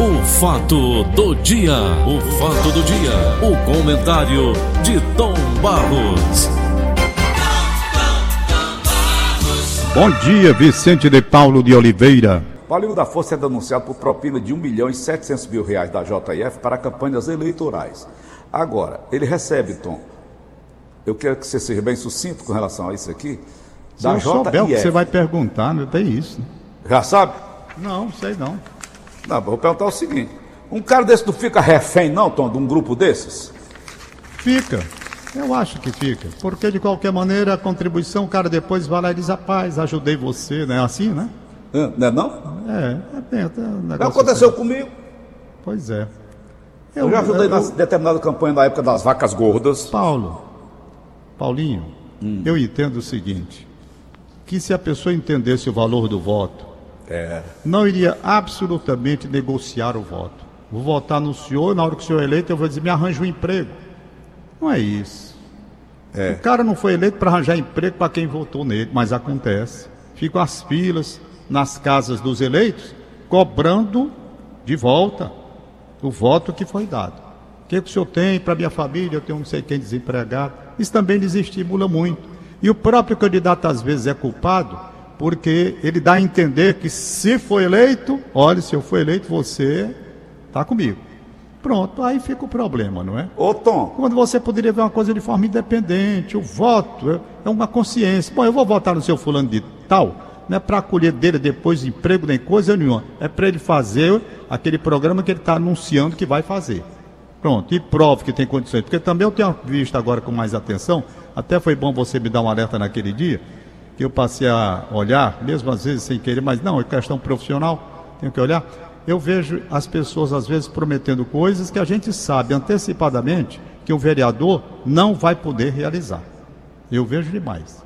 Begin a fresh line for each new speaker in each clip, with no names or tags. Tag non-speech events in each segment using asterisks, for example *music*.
O fato do dia, o fato do dia, o comentário de Tom Barros.
Bom dia, Vicente de Paulo de Oliveira.
Paulinho da Força é denunciado por propina de 1 milhão e 700 mil reais da JF para campanhas eleitorais. Agora, ele recebe, Tom, eu quero que você seja bem sucinto com relação a isso aqui,
Se da eu souber o que você vai perguntar, não tem isso.
Já sabe?
Não, sei não.
Não, vou perguntar o seguinte: um cara desse não fica refém, não, Tom, de um grupo desses?
Fica. Eu acho que fica. Porque, de qualquer maneira, a contribuição, o cara depois vai lá e diz: rapaz, ajudei você, não é assim, né?
Não é não?
É, é bem, é um
negócio. Aconteceu assim. comigo.
Pois é.
Eu, eu já ajudei eu, na eu... determinada campanha na época das vacas gordas.
Paulo, Paulinho, hum. eu entendo o seguinte: que se a pessoa entendesse o valor do voto, é. não iria absolutamente negociar o voto. Vou votar no senhor, na hora que o senhor é eleito, eu vou dizer, me arranja um emprego. Não é isso. É. O cara não foi eleito para arranjar emprego para quem votou nele, mas acontece. Ficam as filas nas casas dos eleitos, cobrando de volta o voto que foi dado. O que, que o senhor tem para minha família? Eu tenho não sei quem desempregado. Isso também desestimula muito. E o próprio candidato às vezes é culpado porque ele dá a entender que se for eleito, olha, se eu for eleito, você está comigo. Pronto, aí fica o problema, não é?
Ô Tom.
Quando você poderia ver uma coisa de forma independente, o voto é uma consciência. Bom, eu vou votar no seu fulano de tal, não é para colher dele depois emprego nem coisa nenhuma. É para ele fazer aquele programa que ele está anunciando que vai fazer. Pronto, e prove que tem condições. Porque também eu tenho visto agora com mais atenção, até foi bom você me dar um alerta naquele dia, que eu passei a olhar, mesmo às vezes sem querer, mas não, é questão profissional, tenho que olhar. Eu vejo as pessoas às vezes prometendo coisas que a gente sabe antecipadamente que o vereador não vai poder realizar. Eu vejo demais.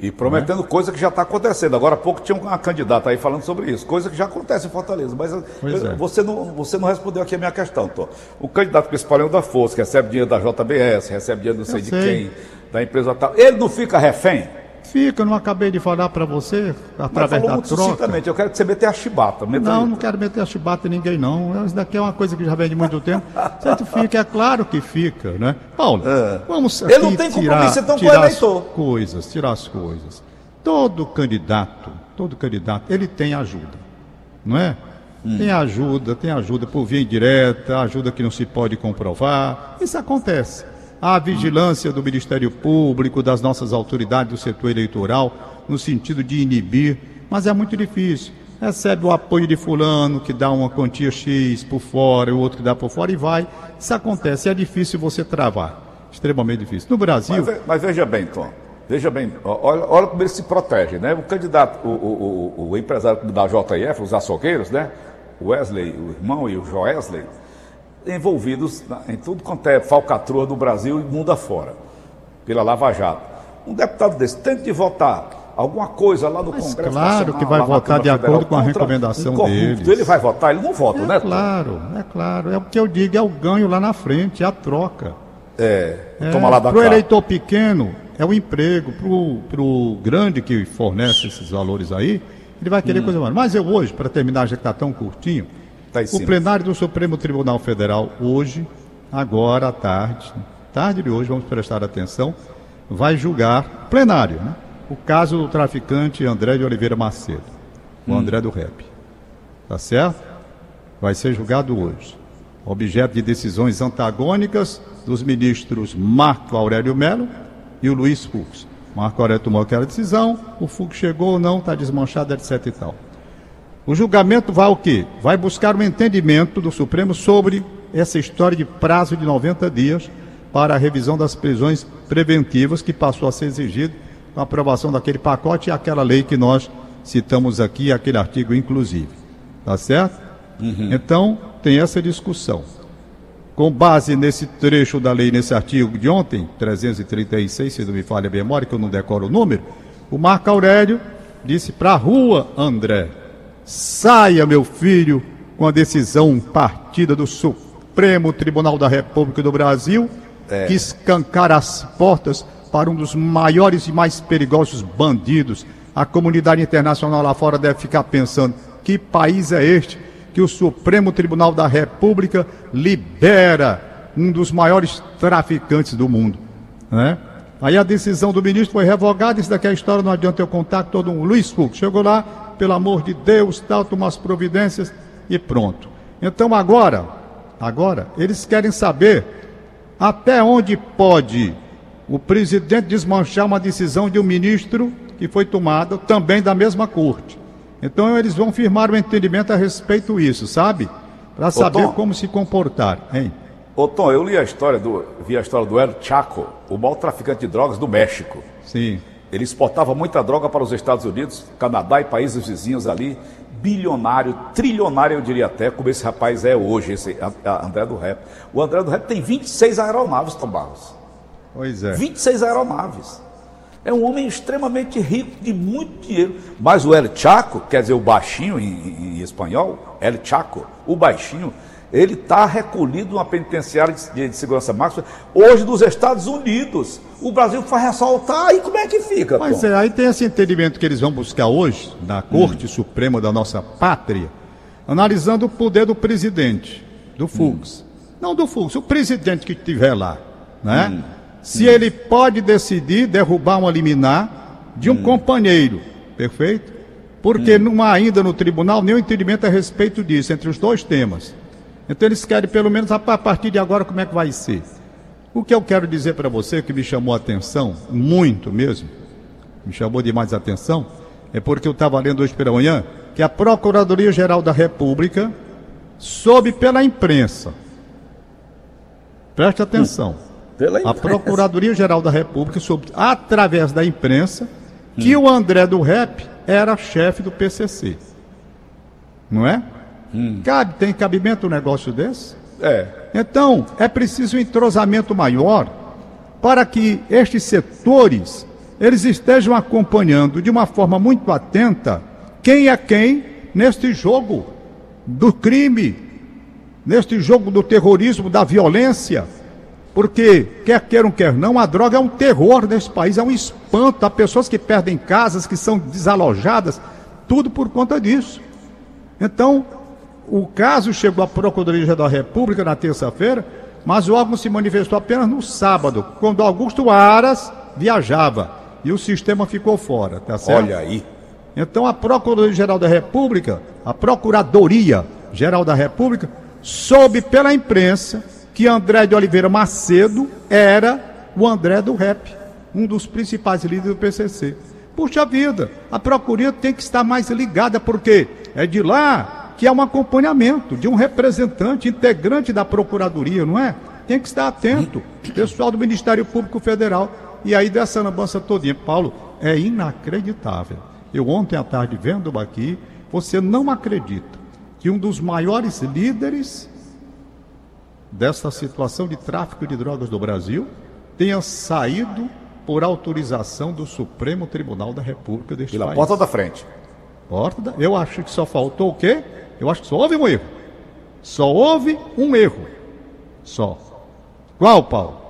E prometendo é? coisa que já está acontecendo. Agora há pouco tinha uma candidata aí falando sobre isso, coisa que já acontece em Fortaleza. Mas eu, é. você, não, você não respondeu aqui a minha questão, Tom. O candidato principal é o da Força, que recebe dinheiro da JBS, recebe dinheiro não sei eu de sei. quem da empresa tal. Ele não fica refém?
Fica, não acabei de falar para você, através da muito troca.
eu quero que você meta a chibata.
Meta não, aí. não quero meter a chibata em ninguém, não. Isso daqui é uma coisa que já vem de muito tempo. *laughs* Certo fica, é claro que fica, né? Paulo, é. vamos Ele não tem tirar, então tirar as coisas, tirar as coisas. Todo candidato, todo candidato, ele tem ajuda, não é? Hum. Tem ajuda, tem ajuda por via indireta, ajuda que não se pode comprovar. Isso acontece a vigilância do Ministério Público, das nossas autoridades do setor eleitoral, no sentido de inibir, mas é muito difícil. Recebe o apoio de fulano, que dá uma quantia X por fora, o outro que dá por fora e vai. Isso acontece, é difícil você travar. Extremamente difícil. No Brasil.
Mas, mas veja bem, Tom. Veja bem, olha, olha, como ele se protege, né? O candidato, o, o, o, o empresário da JF, os açougueiros, né? Wesley, o irmão e o Joesley, envolvidos em tudo quanto é falcatrua do Brasil e mundo afora, pela Lava Jato. Um deputado desse tente de votar alguma coisa lá no Mas Congresso
Claro
Nacional,
que vai votar de acordo com a recomendação um deles.
Ele vai votar, ele não vota,
é
né?
Claro, é claro. É o que eu digo, é o ganho lá na frente, é a troca.
É,
é toma lá da Para o eleitor pequeno, é o emprego. Para o grande que fornece esses valores aí, ele vai querer hum. coisa mais. Mas eu hoje, para terminar, já que está tão curtinho, Tá o plenário do Supremo Tribunal Federal, hoje, agora à tarde, tarde de hoje, vamos prestar atenção, vai julgar, plenário, né? O caso do traficante André de Oliveira Macedo, o hum. André do Rep. Tá certo? Vai ser julgado hoje. Objeto de decisões antagônicas dos ministros Marco Aurélio Melo e o Luiz Fux. Marco Aurélio tomou aquela decisão, o Fux chegou ou não, está desmanchado, etc e tal. O julgamento vai o quê? Vai buscar um entendimento do Supremo sobre essa história de prazo de 90 dias para a revisão das prisões preventivas que passou a ser exigido com a aprovação daquele pacote e aquela lei que nós citamos aqui, aquele artigo inclusive. Tá certo? Uhum. Então, tem essa discussão. Com base nesse trecho da lei, nesse artigo de ontem, 336, se não me falha a memória, que eu não decoro o número, o Marco Aurélio disse para a rua, André, Saia, meu filho, com a decisão partida do Supremo Tribunal da República do Brasil, é. que escancara as portas para um dos maiores e mais perigosos bandidos. A comunidade internacional lá fora deve ficar pensando: que país é este que o Supremo Tribunal da República libera um dos maiores traficantes do mundo. Né? Aí a decisão do ministro foi revogada, isso daqui é a história, não adianta eu contar todo um. Luiz Fux chegou lá, pelo amor de Deus, tal, tomou as providências e pronto. Então agora, agora, eles querem saber até onde pode o presidente desmanchar uma decisão de um ministro que foi tomada também da mesma corte. Então eles vão firmar um entendimento a respeito disso, sabe? Para saber Tom, como se comportar, hein?
Ô Tom, eu li a história do, vi a história do El Chaco, o maior traficante de drogas do México.
Sim.
Ele exportava muita droga para os Estados Unidos, Canadá e países vizinhos ali. Bilionário, trilionário, eu diria até, como esse rapaz é hoje, esse André do Rep. O André do Rep tem 26 aeronaves, Tom Barros.
Pois é.
26 aeronaves. É um homem extremamente rico, de muito dinheiro. Mas o El Chaco, quer dizer, o baixinho em, em espanhol, El Chaco, o baixinho, ele está recolhido numa penitenciária de, de, segurança máxima, hoje dos Estados Unidos. O Brasil faz ressaltar, e como é que fica?
Mas é, aí tem esse entendimento que eles vão buscar hoje, na Corte hum. Suprema da nossa pátria, analisando o poder do presidente, do Fux. Hum. Não do Fux, o presidente que estiver lá. Né? Hum. Se hum. ele pode decidir derrubar uma liminar de um hum. companheiro, perfeito? Porque hum. não há ainda no tribunal nenhum entendimento a respeito disso, entre os dois temas. Então eles querem pelo menos a partir de agora como é que vai ser. O que eu quero dizer para você que me chamou a atenção, muito mesmo, me chamou demais a atenção, é porque eu estava lendo hoje pela manhã que a Procuradoria-Geral da República soube pela imprensa. Preste atenção. Pela imprensa. A Procuradoria-Geral da República soube, através da imprensa, que hum. o André do Rep era chefe do PCC. Não é? Hum. Cabe, tem cabimento um negócio desse?
É.
Então, é preciso um entrosamento maior para que estes setores eles estejam acompanhando de uma forma muito atenta quem é quem neste jogo do crime, neste jogo do terrorismo, da violência. Porque, quer queiram, quer não, a droga é um terror nesse país, é um espanto. Há pessoas que perdem casas, que são desalojadas, tudo por conta disso. Então, o caso chegou à Procuradoria da República na terça-feira, mas o órgão se manifestou apenas no sábado, quando Augusto Aras viajava e o sistema ficou fora, tá certo?
Olha aí.
Então a Procuradoria-Geral da República, a Procuradoria-Geral da República, soube pela imprensa que André de Oliveira Macedo era o André do Rep, um dos principais líderes do PCC. Puxa vida, a Procuradoria tem que estar mais ligada, porque é de lá que é um acompanhamento de um representante integrante da Procuradoria, não é? Tem que estar atento, pessoal do Ministério Público Federal. E aí dessa lambança todinha. Paulo, é inacreditável. Eu ontem à tarde vendo aqui, você não acredita que um dos maiores líderes dessa situação de tráfico de drogas do Brasil tenha saído por autorização do Supremo Tribunal da República deste
Pela
país.
porta da frente.
Porta da... Eu acho que só faltou o quê? Eu acho que só houve um erro. Só houve um erro. Só. Qual, Paulo?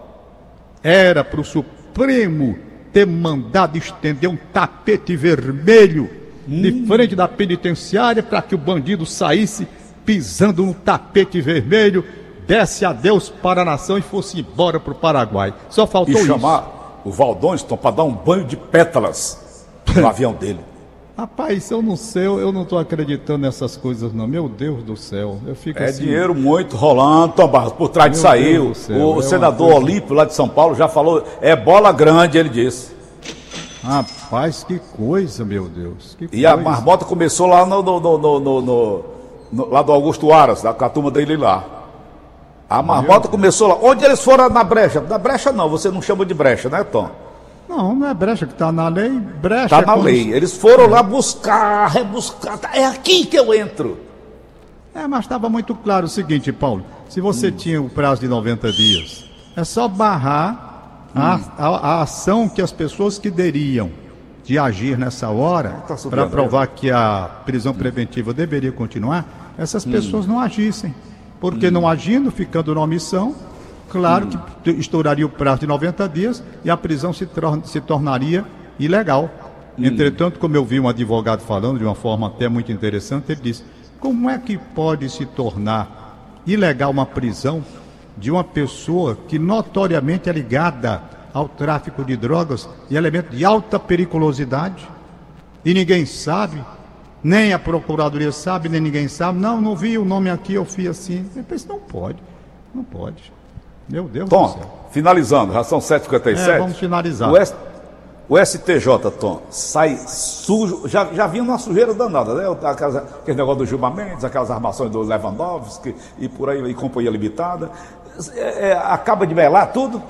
Era para o Supremo ter mandado estender um tapete vermelho hum. de frente da penitenciária para que o bandido saísse pisando no tapete vermelho, desse adeus para a nação e fosse embora para o Paraguai. Só faltou e
isso. chamar o Valdonston para dar um banho de pétalas no *laughs* avião dele.
Rapaz, eu não sei, eu não estou acreditando nessas coisas, não. Meu Deus do céu. Eu fico
é
assim...
dinheiro muito rolando, Tom Barros, por trás de sair. O, o é senador coisa... Olímpio, lá de São Paulo, já falou, é bola grande, ele disse.
Rapaz, que coisa, meu Deus.
e
coisa.
a marmota começou lá no, no, no, no, lá do Augusto Aras, da, com a turma dele lá. A marmota começou lá. Onde eles foram na brecha? Na brecha não, você não chama de brecha, né, Tom?
Não, não é brecha que está na lei. Brecha
Está é na lei. Eles foram lá buscar, rebuscar. Tá, é aqui que eu entro.
É, mas estava muito claro o seguinte, Paulo. Se você hum. tinha o prazo de 90 dias, é só barrar hum. a, a, a, ação que as pessoas que deriam de agir nessa hora tá para provar que a prisão preventiva deveria continuar, essas hum. pessoas não agissem. Porque hum. não agindo, ficando na omissão, Claro hum. que estouraria o prazo de 90 dias e a prisão se, se tornaria ilegal. Hum. Entretanto, como eu vi um advogado falando de uma forma até muito interessante, ele disse: Como é que pode se tornar ilegal uma prisão de uma pessoa que notoriamente é ligada ao tráfico de drogas e elementos de alta periculosidade? E ninguém sabe, nem a procuradoria sabe, nem ninguém sabe. Não, não vi o nome aqui, eu fui assim. Eu pensei, não pode, não pode. Meu Deus
Tom, do céu. finalizando, já são 7h57. É,
vamos finalizar.
O, S, o STJ, Tom, sai sujo, já, já vinha uma sujeira danada, né? Aquelas, aquele negócio do Gilmar Mendes, aquelas armações do Lewandowski e por aí, e companhia limitada. É, é, acaba de melar tudo?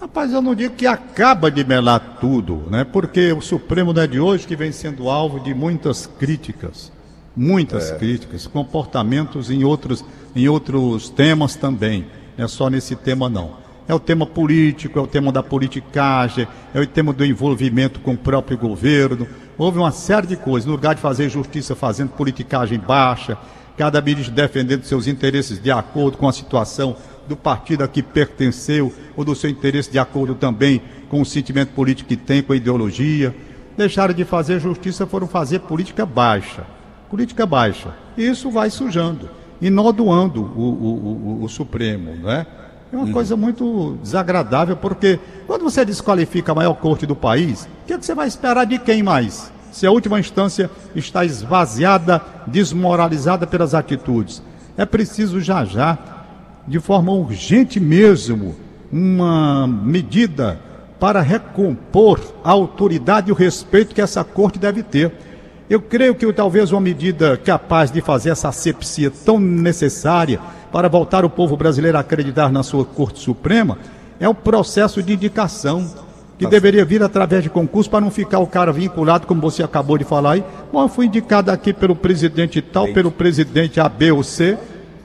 Rapaz, eu não digo que acaba de melar tudo, né? Porque o Supremo não é de hoje que vem sendo alvo de muitas críticas, muitas é. críticas, comportamentos em outros, em outros temas também. Não é só nesse tema não. É o tema político, é o tema da politicagem, é o tema do envolvimento com o próprio governo. Houve uma série de coisas. No lugar de fazer justiça fazendo politicagem baixa, cada ministro defendendo seus interesses de acordo com a situação do partido a que pertenceu ou do seu interesse de acordo também com o sentimento político que tem, com a ideologia. Deixaram de fazer justiça, foram fazer política baixa. Política baixa. Isso vai sujando e nodoando o, o, o, o Supremo, não é? É uma uhum. coisa muito desagradável, porque quando você desqualifica a maior corte do país, o que, é que você vai esperar de quem mais? Se a última instância está esvaziada, desmoralizada pelas atitudes. É preciso já já de forma urgente mesmo, uma medida para recompor a autoridade e o respeito que essa corte deve ter. Eu creio que talvez uma medida capaz de fazer essa asepsia tão necessária para voltar o povo brasileiro a acreditar na sua Corte Suprema é o processo de indicação que tá deveria vir através de concurso para não ficar o cara vinculado, como você acabou de falar aí. Bom, eu fui indicado aqui pelo presidente tal, pelo presidente A, B ou C,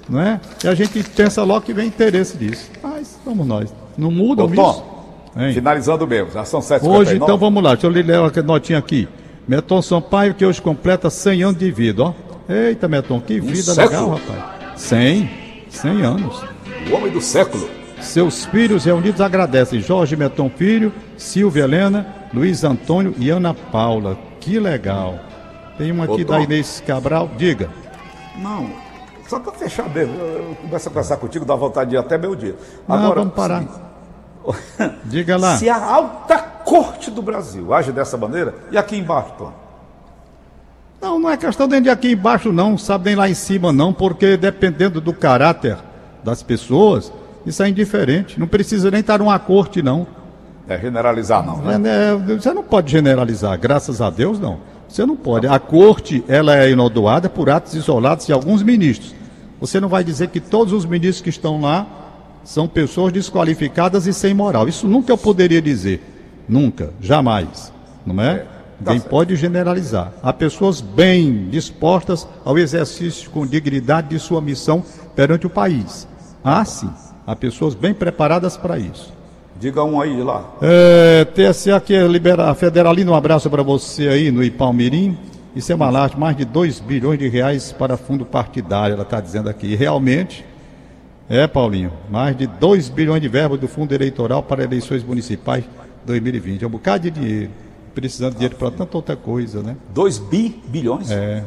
não é? E a gente pensa logo que vem interesse disso. Mas vamos nós. Não muda isso.
Tom, finalizando mesmo, já são sete
Hoje, então vamos lá, deixa eu ler a notinha aqui. Meton Sampaio, que hoje completa 100 anos de vida, ó. Eita, Meton, que vida um legal, rapaz. 100, 100 anos.
O homem do século.
Seus filhos reunidos agradecem Jorge Meton Filho, Silvia Helena, Luiz Antônio e Ana Paula. Que legal. Tem uma aqui Ô, da Inês Cabral. Diga.
Não, só para fechar mesmo, eu começo a conversar contigo, dá vontade de ir até meu dia.
Agora, Não, vamos parar. Se... *laughs* Diga lá.
Se a alta corte do Brasil age dessa maneira, e aqui embaixo, Tom?
Não, não é questão nem de aqui embaixo, não, sabe nem lá em cima, não, porque dependendo do caráter das pessoas, isso é indiferente. Não precisa nem estar numa corte, não.
É generalizar, não. Né?
É, você não pode generalizar, graças a Deus, não. Você não pode. A corte, ela é inodoada por atos isolados de alguns ministros. Você não vai dizer que todos os ministros que estão lá são pessoas desqualificadas e sem moral. Isso nunca eu poderia dizer. Nunca, jamais. Não é? é Ninguém tá pode generalizar. Há pessoas bem dispostas ao exercício com dignidade de sua missão perante o país. Há sim. Há pessoas bem preparadas para isso.
Diga um aí lá.
É, TSA que é libera, Federalino, um abraço para você aí no Ipalmirim. Isso é uma mais de 2 bilhões de reais para fundo partidário, ela está dizendo aqui. E realmente, é, Paulinho, mais de 2 bilhões de verbas do fundo eleitoral para eleições municipais 2020. É um bocado de dinheiro. Precisando de dinheiro para tanta outra coisa, né?
2 bi, bilhões?
É.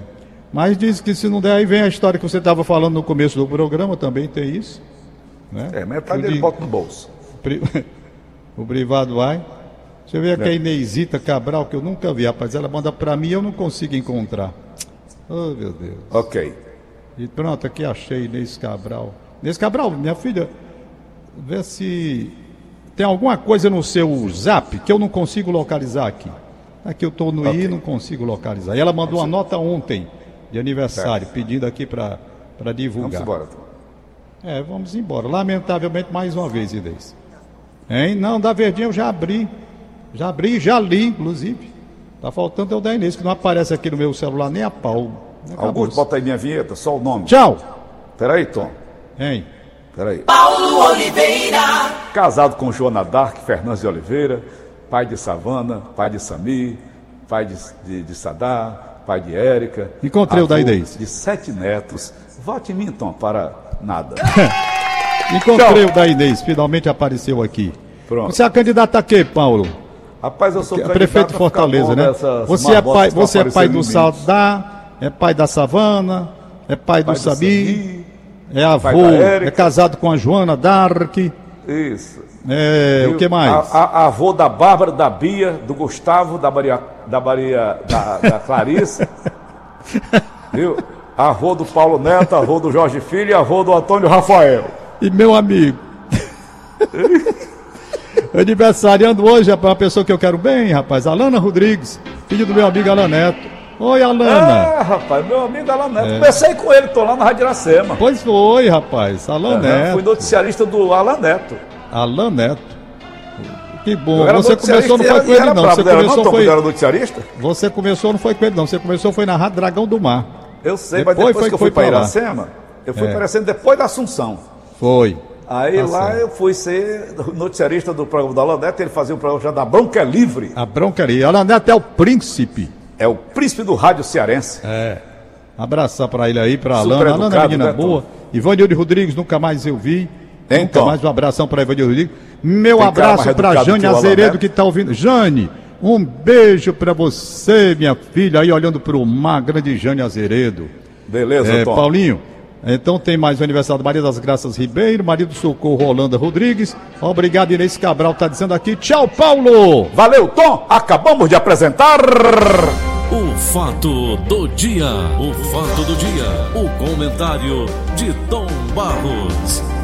Mas diz que se não der, aí vem a história que você estava falando no começo do programa, também tem isso. Né?
É, metade dele bota no bolso. *laughs*
O privado vai. Eu ver aqui é. a Inesita Cabral, que eu nunca vi, rapaz. Ela manda para mim e eu não consigo encontrar. Oh, meu Deus.
Ok.
E pronto, aqui achei Inês Cabral. Inês Cabral, minha filha, vê se tem alguma coisa no seu zap que eu não consigo localizar aqui. Aqui eu estou no okay. I não consigo localizar. E ela mandou uma nota ontem de aniversário, certo. pedindo aqui para divulgar.
Vamos embora.
É, vamos embora. Lamentavelmente, mais uma vez, Inês. Hein? Não, da Verdinha eu já abri. Já abri, já li, inclusive. Tá faltando é o da Inês, que não aparece aqui no meu celular nem a pau.
Augusto, bota aí minha vinheta, só o nome.
Tchau.
Peraí, Tom.
Hein?
Peraí. Paulo Oliveira. Casado com Joana Dark Fernandes de Oliveira, pai de Savana, pai de Sami, pai de, de, de Sadar, pai de Érica.
Encontrei o da Inês.
De sete netos. Vote em mim, Tom, para nada. *laughs*
Encontrei Tchau. o da Inês, finalmente apareceu aqui. Pronto. Você é candidato a quê, Paulo?
Rapaz, eu sou
candidato Prefeito de Fortaleza, né? Você é pai, você é pai do Saldá, é pai da Savana, é pai, pai do, Sabi, é avô, é casado com a Joana Dark.
Isso.
É, o que mais?
A, a, avô da Bárbara, da Bia, do Gustavo, da Maria, da, Maria, da, da Clarice. *laughs* viu? Avô do Paulo Neto, avô do Jorge Filho e avô do Antônio Rafael.
E meu amigo. *laughs* Aniversariando hoje é uma pessoa que eu quero bem, rapaz. Alana Rodrigues, filho do meu amigo Alan Neto. Oi, Alana.
Ah, rapaz, meu amigo Alan Neto. É. Comecei com ele, tô lá na Rádio Iracema.
Pois foi, rapaz. Alan Neto.
Fui noticiarista do Alan Neto.
Alan Neto. Que bom. Você começou não foi com ele, não. Você começou
não,
foi.
Era noticiarista?
Você começou não foi com ele, não. Você começou foi na Rádio Dragão do Mar.
Eu sei, depois mas depois foi, que eu fui para Iracema, eu fui é. aparecendo depois da Assunção.
Foi.
Aí tá lá certo. eu fui ser noticiarista do programa da Alanete, ele fazia um programa chamado A Bronca é Livre.
A Bronca é Livre. Alanete é o príncipe.
É o príncipe do rádio cearense.
É. Abraçar para ele aí, para Alana. Alana é menina né, boa. Ivanildo Rodrigues, nunca mais eu vi. Então. Nunca mais um abração para Ivanildo Rodrigues. Meu Tem abraço para Jane Azeredo que está ouvindo. Jane, um beijo para você, minha filha, aí olhando para o mar, grande Jane Azeredo.
Beleza,
é, Tom. Paulinho. Então tem mais o aniversário do Maria das Graças Ribeiro, marido do Socorro Holanda Rodrigues. Obrigado, Inês Cabral está dizendo aqui. Tchau, Paulo!
Valeu, Tom! Acabamos de apresentar.
O fato do dia. O fato do dia. O comentário de Tom Barros.